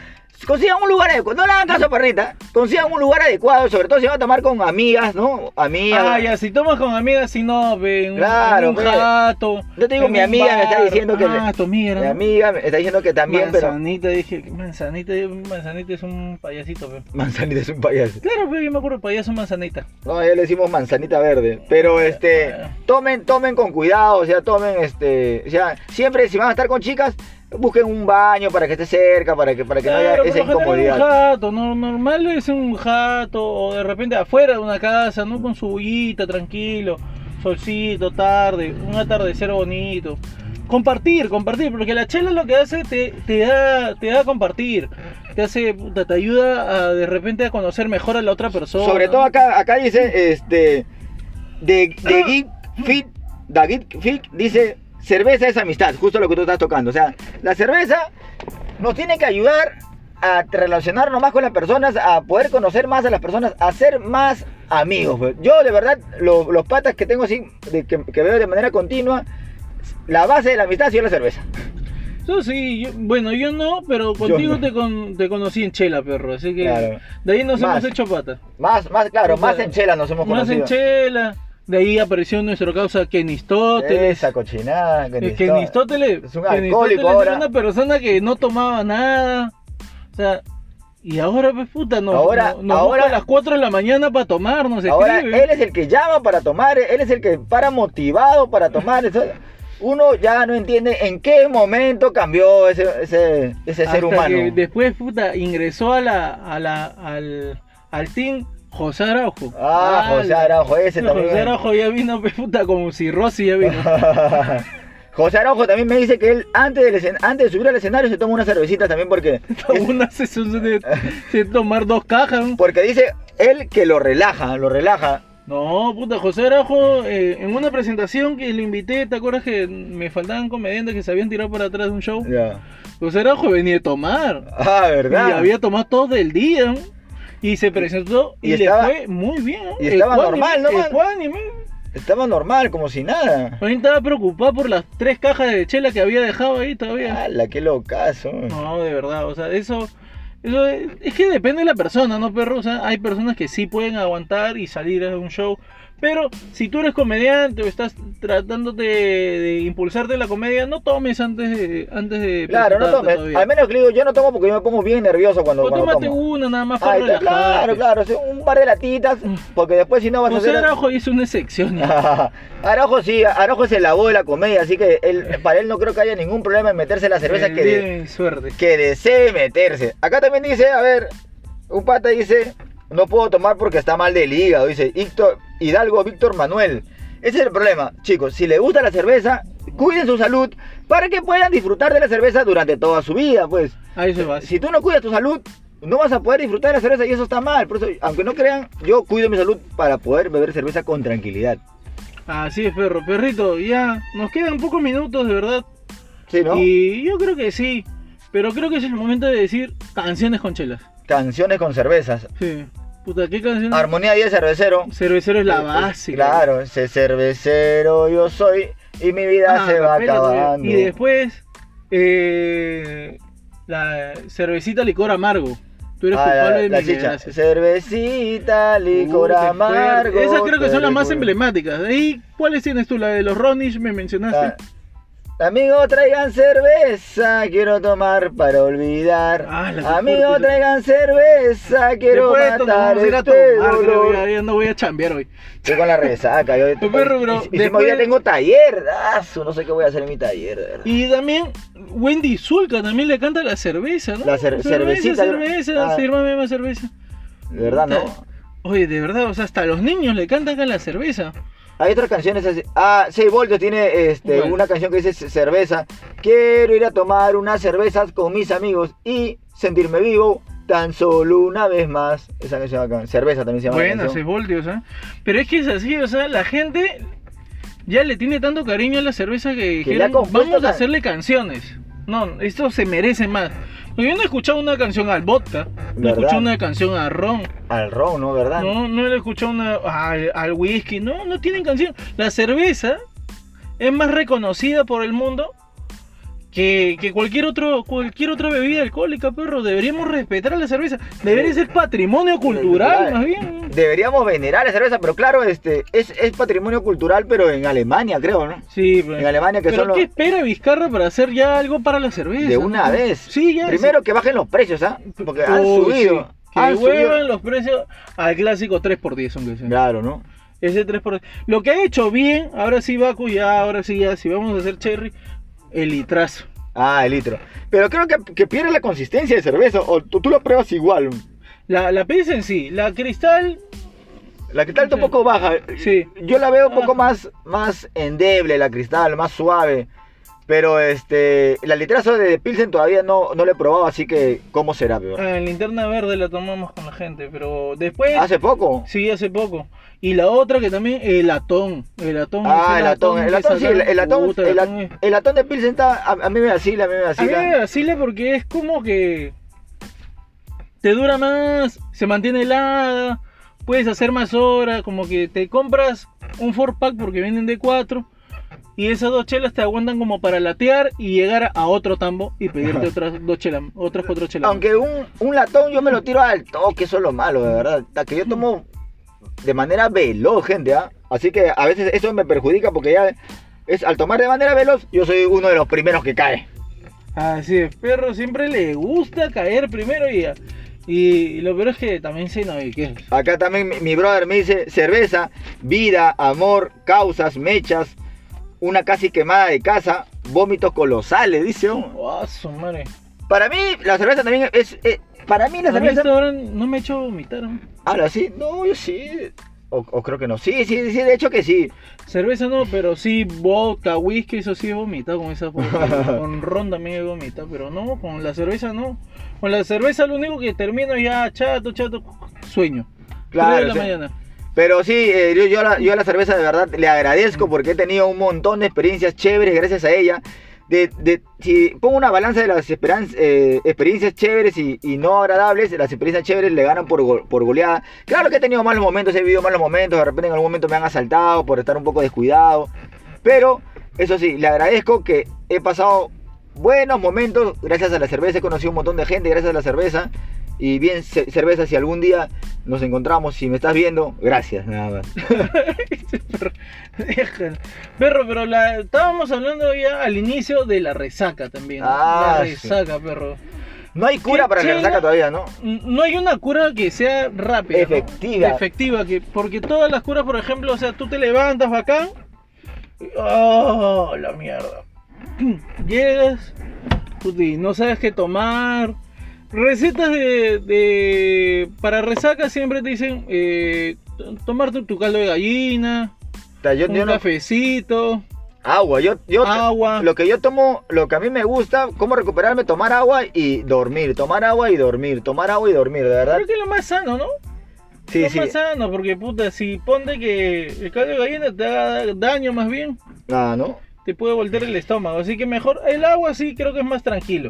Consigan un lugar adecuado. No le hagan caso, perrita. Consigan un lugar adecuado, sobre todo si van a tomar con amigas, ¿no? Amigas. Ah, ya, si tomas con amigas, si no, ve, un, Claro, un ve. jato. Yo te digo, mi amiga me está diciendo que Ah, tu amiga, Mi amiga me está diciendo que también, pero. Manzanita, dije, manzanita, manzanita es un payasito, pe. Manzanita es un payaso. Claro, pe, yo me acuerdo, payaso manzanita. No, ya le decimos manzanita verde. Pero este, tomen, tomen con cuidado, o sea, tomen este, o sea, siempre si van a estar con chicas, busquen un baño para que esté cerca, para que, para que no haya Claro, esa incomodidad. un jato, no, normal es un jato, o de repente afuera de una casa, ¿no? Con su bullita, tranquilo, solcito, tarde, un atardecer bonito. Compartir, compartir, porque la chela lo que hace te, te da, te da a compartir, te hace, te ayuda a de repente a conocer mejor a la otra persona. Sobre todo acá, acá dice, este, de, de Geek Fit, da Geek Fit dice, cerveza es amistad, justo lo que tú estás tocando. O sea, la cerveza nos tiene que ayudar a relacionarnos más con las personas, a poder conocer más a las personas, a ser más amigos. pues. Yo, de verdad, lo- los patas que tengo así, de, que, que veo de manera continua, la base de la amistad ha sido la cerveza. Eso sí, yo- bueno, yo no, pero contigo no. te, con- te conocí en chela, perro, así que Claro. de ahí nos Más. hemos hecho pata. Más, más, claro, O sea, más en chela nos hemos Más en conocido. chela. De ahí apareció nuestro causa Kenistóteles. Esa cochinada. que Eh, Kenistóteles, Es un Kenistóteles alcohólico era ahora. una persona que no tomaba nada. O sea, y ahora, pues puta, nos, Ahora- nos, ahora- a las 4 de la mañana para tomar, nos Ahora escribe. él es el que llama para tomar, él es el que para motivado para tomar. eso- uno ya no entiende en qué momento cambió ese, ese, ese Hasta ser humano. que después, puta, ingresó a la, a la, al, al team José Araujo. Ah, José Araujo, ese también. José Araujo ya vino, puta, como cirrosis ya vino. José Araujo también me dice que él antes, de subir al escenario se toma una cervecita también porque, Una sesión de, de tomar dos cajas. ¿no? porque dice él que lo relaja, lo relaja. No, puta, José Arajo, eh, en una presentación que le invité, ¿te acuerdas que me faltaban comediantes que se habían tirado para atrás de un show? Ya. José Arajo venía a tomar. Ah, Y ¿verdad? había tomado todo el día. ¿no? Y se presentó y, Y le fue muy bien. ¿no? y estaba normal, ¿no, ecuánime. Estaba normal, como si nada. También estaba preocupado por las tres cajas de chela que había dejado ahí todavía. ¡Hala, qué locazo! No, de verdad, o sea, eso, eso es, es que depende de la persona, ¿no, perro? O sea, hay personas que sí pueden aguantar y salir a un show, pero si tú eres comediante o estás tratándote de, de impulsarte la comedia, no tomes antes de, antes de Claro, no tomes. todavía. Al menos que digo, yo no tomo porque yo me pongo bien nervioso cuando, O cuando tómate tomo. una nada más para relajarte. claro, claro, o sea, un par de latitas, porque después si no vas a José hacer... Araujo hizo una excepción. ya. Araujo sí, Araujo se lavó de la comedia, así que él, para él no creo que haya ningún problema en meterse la cerveza que, de- Bien, suerte. que desee meterse. Acá también dice, a ver, un pata dice, no puedo tomar porque está mal del hígado, dice Híctor- Hidalgo Víctor Manuel. Ese es el problema, chicos, si le gusta la cerveza, cuiden su salud para que puedan disfrutar de la cerveza durante toda su vida, pues. Ahí se va. Si tú no cuidas tu salud, no vas a poder disfrutar de la cerveza y eso está mal. Por eso, aunque no crean, yo cuido mi salud para poder beber cerveza con tranquilidad. Así es, perro. Perrito, ya nos quedan pocos minutos, de verdad. ¿Sí, no? Y yo creo que sí. Pero creo que es el momento de decir canciones con chelas. Canciones con cervezas. Sí. Puta, ¿qué canción? Armonía 10 cervecero. Cervecero es la Eh, eh, básica. Claro, ese cervecero yo soy y mi vida Ah, se va acabando. Y después, eh, la cervecita licor amargo. Tú eres Ah, culpable la, de la mi desgracia. Cervecita, licor Uh, amargo. Esas creo que son las más emblemáticas. Ahí, ¿cuáles tienes tú? La de los Ronish me mencionaste. Ah, Amigo, traigan cerveza, quiero tomar para olvidar. Ah, Amigo, fuerte. traigan cerveza, quiero Después de esto matar a este tomar, dolor. ya, ya no voy a chambear hoy. Estoy con la resaca. Yo, Tu perro, bro, y, y después- hoy día tengo taller. Su, no sé qué voy a hacer en mi taller, de verdad. Y también Wendy Zulka también le canta la cerveza, ¿no? La cer- cerveza, cervecita, cerveza, ah. sírvame más cerveza. De verdad, ¿no? Oye, de verdad, o sea, hasta los niños le cantan la cerveza. Hay otras canciones así. Ah, 6 voltios tiene este, una canción que dice ce- cerveza. Quiero ir a tomar unas cervezas con mis amigos y sentirme vivo tan solo una vez más. Esa canción acá. Cerveza también se llama. canción. 6 voltios, ¿eh? Pero es que es así, o sea, la gente ya le tiene tanto cariño a la cerveza que, Que dijeron, vamos a hacerle canciones. No, esto se merece más. Yo no he escuchado una canción al vodka, no he escuchado una canción a ron, Al ron, ¿no? ¿Verdad? no, no he escuchado una al, al whisky, no, no tienen canción. La cerveza es más reconocida por el mundo que, que cualquier otro cualquier otra bebida alcohólica, perro. Deberíamos respetar la cerveza. Debería ser patrimonio cultural, más bien. Deberíamos venerar la cerveza, pero claro, este es, es patrimonio cultural, pero en Alemania, creo, ¿no? Sí, pero, En Alemania que pero son los- ¿qué espera Vizcarra para hacer ya algo para la cerveza? De una no? vez. Sí, ya. Primero que bajen los precios, ¿ah? Porque han Uy, subido. sí. Que han subido. los precios al clásico 3x10, aunque sea. Claro, ¿no? Ese 3x10. Lo que ha hecho bien, ahora sí, Baku, ya, ahora sí, ya, si vamos a hacer cherry, el litrazo. Ah, el litro. Pero creo que, que pierde la consistencia de cerveza. O tú, tú lo pruebas igual. La, la en sí, la cristal, La cristal está un poco baja. Sí. Yo la veo un poco más, más endeble, la cristal, más suave. Pero este, la litrazo de Pilsen todavía no, no la he probado, así que ¿cómo será, peor? ah, en linterna verde la tomamos con la gente, pero después, Hace poco. sí, hace poco. Y la otra que también, el atón. El atón. Ah, el latón, el latón, sí, el, el latón, puta, el, el la- atón es- el latón de Pilsen está, a, a mí me vacila, a mí me A mí vacila. me vacila porque es como que te dura más, se mantiene helada, puedes hacer más horas, como que te compras un 4 pack porque vienen de 4 y esas dos chelas te aguantan como para latear y llegar a otro tambo y pedirte otras dos chelas, otras cuatro chelas. Aunque un, un latón yo me lo tiro al toque, eso es lo malo, de verdad. La que yo tomo de manera veloz, gente, ¿ah? Así que a veces eso me perjudica porque ya es al tomar de manera veloz, yo soy uno de los primeros que cae. Así es, perro siempre le gusta caer primero y, y lo peor es que también se navegue. Acá también mi, mi brother me dice cerveza, vida, amor, causas, mechas, una casi quemada de casa, vómitos colosales, dice. Oh, su madre. Para mí la cerveza también es, eh, para mí la A mí cerveza hasta ahora no me he hecho vomitar. ¿no? Habla así, no, yo sí. O, o creo que no. Sí, sí, sí, de hecho que sí. Cerveza no, pero sí vodka, whisky, eso sí he vomitado con esa porquería. Con ron también he vomitado, pero no, con la cerveza no. Con la cerveza lo único que termino ya chato, chato, sueño. Claro, Tres de la sí. mañana. Pero sí, eh, yo, yo, a la, yo a la cerveza de verdad le agradezco porque he tenido un montón de experiencias chéveres gracias a ella. De, de- si pongo una balanza de las eh, experiencias chéveres y, y no agradables, las experiencias chéveres le ganan por, por goleada. Claro que he tenido malos momentos, he vivido malos momentos, de repente en algún momento me han asaltado por estar un poco descuidado. Pero, eso sí, le agradezco que he pasado buenos momentos gracias a la cerveza, he conocido un montón de gente gracias a la cerveza. Y bien, ce- cerveza, si algún día nos encontramos, si me estás viendo, gracias, nada más. perro, pero la, estábamos hablando ya al inicio de la resaca también. ¿no? Ah, la sí. resaca, perro. No hay cura ¿Qué para la resaca todavía, ¿no? No hay una cura que sea rápida. ¿no? Efectiva. Efectiva, que, porque todas las curas, por ejemplo, o sea, tú te levantas bacán. y- ¡Oh, la mierda! Llegas, puti, no sabes qué tomar. Recetas de, de- para resaca siempre te dicen eh, tomarte tu caldo de gallina, O sea, yo, un yo no- cafecito, agua, yo, yo agua. lo que yo tomo, lo que a mí me gusta, cómo recuperarme, tomar agua y dormir, tomar agua y dormir, tomar agua y dormir, de verdad. Creo que es lo más sano, ¿no? Sí, lo sí. más sano, porque puta, si ponte que el caldo de gallina te haga daño más bien. Ah, ¿no? te puede voltear el estómago. Así que mejor el agua sí creo que es más tranquilo.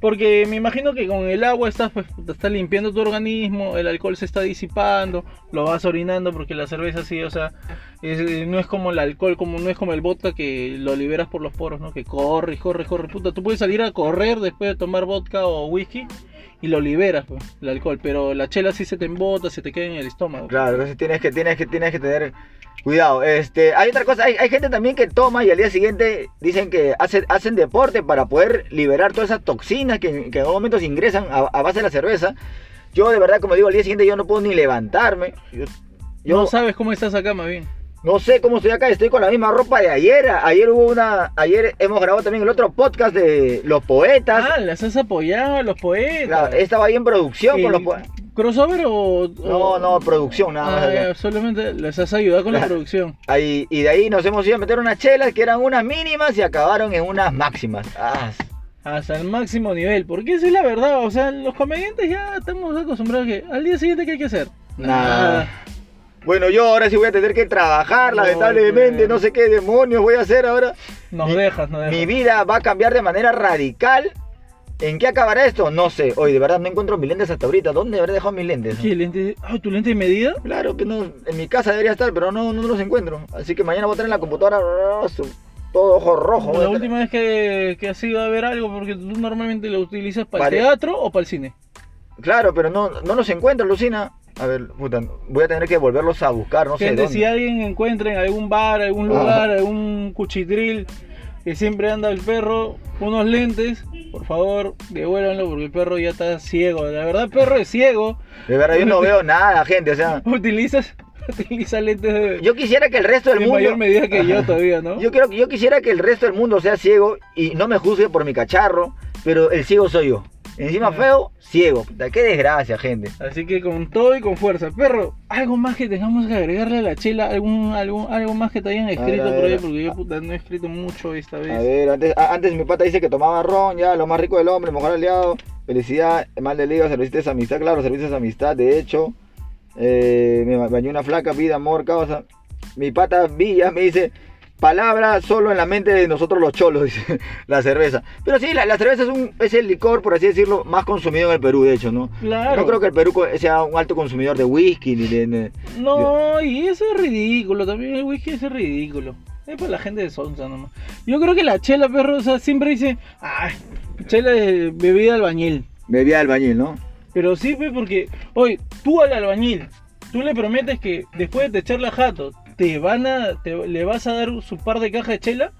Porque me imagino que con el agua estás, pues, te está limpiando tu organismo, el alcohol se está disipando, lo vas orinando porque la cerveza sí, o sea, eh, no es como el alcohol, como no es como el vodka que lo liberas por los poros, ¿no? Que corre, corre, corre, puta, tú puedes salir a correr después de tomar vodka o whisky y lo liberas, pues, el alcohol, pero la chela sí se te embota, se te queda en el estómago. Claro, entonces tienes que, tienes que, tienes que tener Cuidado, este, hay otra cosa, hay, hay gente también que toma y al día siguiente dicen que hacen, hacen deporte para poder liberar todas esas toxinas que, que en algún momento se ingresan a, a base de la cerveza. Yo de verdad, como digo, al día siguiente yo no puedo ni levantarme. Yo, yo No sabes cómo estás acá, más bien. no sé cómo estoy acá, estoy con la misma ropa de ayer. Ayer hubo una, ayer hemos grabado también el otro podcast de los poetas. Ah, las has apoyado a los poetas. Claro, estaba ahí en producción con Eh, los poetas. ¿Crossover o.? No, o- no, producción, nada más. Ah, solamente les has ayudado con la producción. Ahí, y de ahí nos hemos ido a meter unas chelas que eran unas mínimas y acabaron en unas máximas. Ah, Hasta el máximo nivel. Porque esa es la verdad. O sea, los comediantes ya estamos acostumbrados a que al día siguiente, ¿qué hay que hacer? nada. Bueno, yo ahora sí voy a tener que trabajar, No, lamentablemente, pues. no sé qué demonios voy a hacer ahora. Nos Mi- dejas, nos dejas. Mi vida va a cambiar de manera radical. ¿En qué acabará esto? No sé. Hoy de verdad no encuentro mis lentes hasta ahorita. ¿Dónde habré dejado mis lentes? ¿Qué lente? Ah, ¿tu lente de medida? Claro que no, en mi casa debería estar, pero no, no los encuentro. Así que mañana voy a tener en la computadora ah, todo ojo rojo. La última vez que, que has ido a ver algo, porque tú normalmente lo utilizas para el teatro o para el cine. Claro, pero no, no los encuentro, Lucina. A ver, puta, voy a tener que volverlos a buscar, no sé Gente, dónde. si alguien encuentra en algún bar, algún lugar, algún cuchitril que siempre anda el perro, unos lentes, por favor, devuélvanlo porque el perro ya está ciego. La verdad, el perro es ciego. De verdad, yo no veo nada, gente. O sea, Utilizas, utiliza lentes de, yo quisiera que el resto del en mundo. mayor medida que yo todavía, ¿no? Yo, quiero, yo quisiera que el resto del mundo sea ciego y no me juzgue por mi cacharro, pero el ciego soy yo. Encima feo, ciego. Puta, qué desgracia, gente. Así que con todo y con fuerza. Perro, algo más que tengamos que agregarle a la chela, algún, algún, algo más que te hayan escrito ver, por ahí, porque yo puta, no he escrito mucho esta vez. A ver, antes, a- antes mi pata dice que tomaba ron, ya, lo más rico del hombre, mejor aliado, felicidad, mal del hígado, servicios de amistad, claro, servicios de amistad, de hecho, eh, me ba- bañó una flaca, vida, amor, causa. Mi pata Villa me dice, palabra solo en la mente de nosotros los cholos, dice, la cerveza. Pero sí, la, la cerveza es, un, es el licor, por así decirlo, más consumido en el Perú, de hecho, ¿no? Claro. No creo que el Perú sea un alto consumidor de whisky, ni de... No, y eso es ridículo, también el whisky es ridículo. Es para la gente de Sonsa nomás. Yo creo que la chela, perro, o sea, siempre dice, ah, chela de bebida albañil. Bebía albañil, ¿no? Pero sí, pues, porque, oye, tú al albañil, tú le prometes que después de te echarle a jato, te van a, te- le vas a dar su par de cajas de chela,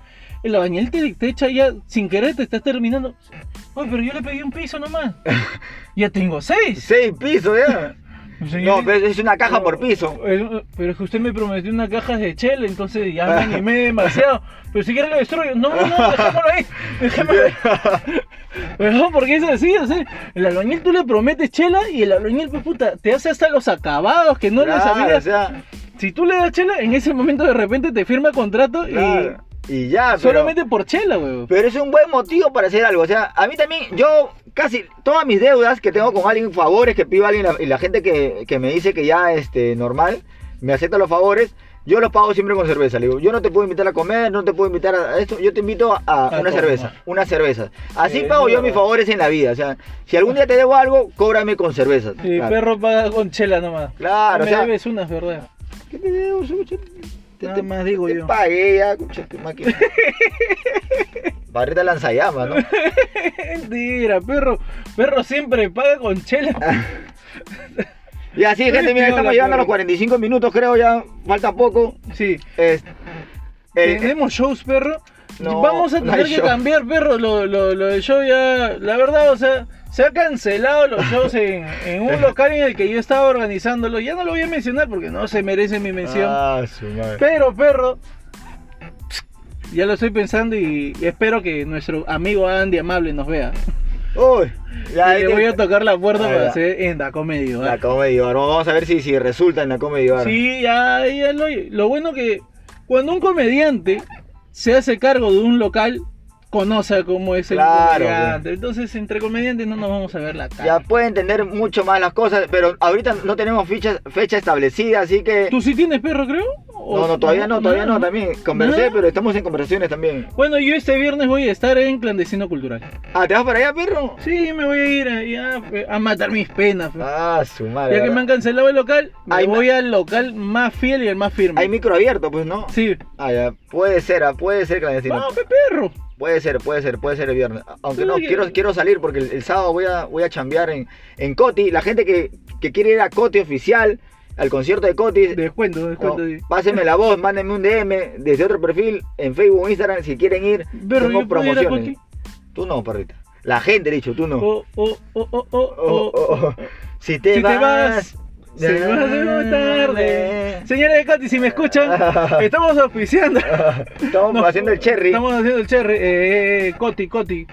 el albañil te, te echa ya, sin querer, te estás terminando. Oye, pero yo le pedí un piso nomás. ya tengo seis. Seis pisos, ya. No, pero es una caja No, por piso. eh, Pero es que usted me prometió una caja de chela, entonces ya me animé demasiado. Pero si quiere lo destruyo. No, no, no, dejémoslo ahí. Dejémoslo ahí. Pero no, porque es así, o sea, el albañil tú le prometes chela y el albañil, pues puta, te hace hasta los acabados que no Claro, o sea, Si tú le das chela, en ese momento de repente te firma contrato claro. Y ya, y pero, solamente por chela, weón. pero es un buen motivo para hacer algo. O sea, a mí también, yo casi todas mis deudas que tengo con alguien, favores que pido a alguien y la gente que, que me dice que ya este normal, me acepta los favores, yo los pago siempre con cerveza. Le digo, yo no te puedo invitar a comer, no te puedo invitar a esto, yo te invito a, a una tomar. cerveza, una cerveza. Así Eh, pago yo no. mis favores en la vida. O sea, si algún día te debo algo, cóbrame con cerveza. Y claro. perro paga con chela nomás. Claro, me o sea- debes unas, ¿verdad? ¿Qué te debo, escucha? Te- te- más digo te yo. pagué ya, escucha, tu máquina. Barrita lanzallamas, ¿no? Mentira, perro. Perro siempre paga con chela. Y así, gente, mira, estamos llegando a los perro. 45 minutos, creo ya. Falta poco. Sí. El- Tenemos shows, perro. No, Vamos a tener que show. cambiar, perro, lo, lo, lo del show ya. La verdad, o sea, se ha cancelado los shows en, en un local en el que yo estaba organizándolo. Ya no lo voy a mencionar porque no se merece mi mención. Ah, su madre. Pero, perro, ya lo estoy pensando y, espero que nuestro amigo Andy Amable nos vea. Uy, ya y le voy a tocar la puerta Ah, para hacer en la comedia. La Comedy Bar. Vamos a ver si, si resulta en la Comedy Bar. Sí, ya, ya lo, lo bueno que cuando un comediante se hace cargo de un local, conoce cómo es el comediante. Entonces, entre comediantes no nos vamos a ver la cara. Ya puede entender mucho más las cosas, pero ahorita no tenemos fecha, fecha establecida, así que... ¿Tú sí tienes perro, creo? ¿O- No, no, todavía no, todavía no, también. Conversé, ¿No? pero estamos en conversaciones también. Bueno, yo este viernes voy a estar en Clandestino Cultural. Ah, ¿te vas para allá, perro? Sí, me voy a ir a, ya, a matar mis penas. fe. Ah, su madre. ya que me han cancelado el local, me Hay voy al local más fiel y el más firme. Hay micro abierto, pues, ¿no? Sí. Ah, ya. Puede ser, ah, puede ser clandestino. Vamos, pe, perro. Puede ser, puede ser, puede ser el viernes. Aunque no, quiero, quiero salir porque el, el sábado voy a, voy a chambear en, en Coti. La gente que, que quiere ir a Coti oficial, al concierto de Cotis. Descuento, no, descuento. sí. pásenme la voz, mándenme un DM desde otro perfil en Facebook o Instagram si quieren ir. Pero Tengo yo ir promociones. Tú no, perrita. La gente, dicho, tú no. Oh, oh, oh. Si te Si te vas. Muy tarde. Señores de Katy, si me escuchan, estamos auspiciando. Estamos haciendo el cherry. Estamos haciendo el cherry. Eh, Coti, Coti.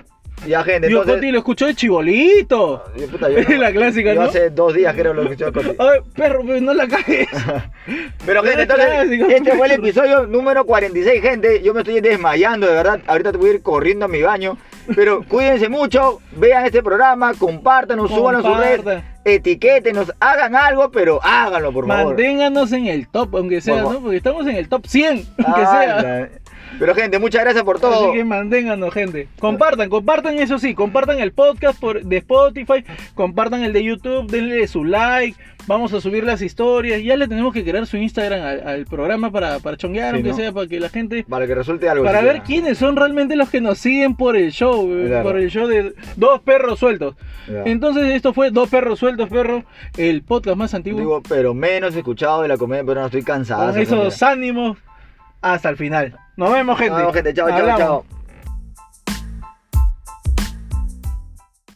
Ya, gente, Digo, entonces. Coti lo escuchó de chibolito. Yo, puta, yo no- La clásica, yo ¿no? hace dos días creo lo escuché a Coti. Ay, perro, pues, no la cagues. Pero gente, entonces, clásico. este fue el episodio número 46, gente. Yo me estoy desmayando, de verdad. Ahorita te voy a ir corriendo a mi baño. Pero cuídense mucho, vean este programa, compártanos, súbanlo a su red, Compartan. etiquétenos, hagan algo, pero háganlo, por favor. Manténganos en el top, aunque sea. ¿no? Porque estamos en el top 100, aunque sea. la- Pero gente, muchas gracias por todo. Así que manténganos, gente. Compartan, compartan eso sí, compartan el podcast por, de Spotify, compartan el de YouTube, denle su like, vamos a subir las historias. Ya le tenemos que crear su Instagram al, al programa para, para chonguear, Sí, aunque ¿no? sea, para que la gente... Para que resulte algo. Para ver quiénes son realmente los que nos siguen por el show, eh, Claro. por el show de Dos Perros Sueltos. Entonces esto fue Dos Perros Sueltos, perro, el podcast más antiguo. Digo, pero menos escuchado de la comedia, pero no estoy cansado. con esos ánimos hasta el final. Nos vemos, gente. Nos vemos, gente. Chao, chao, chao.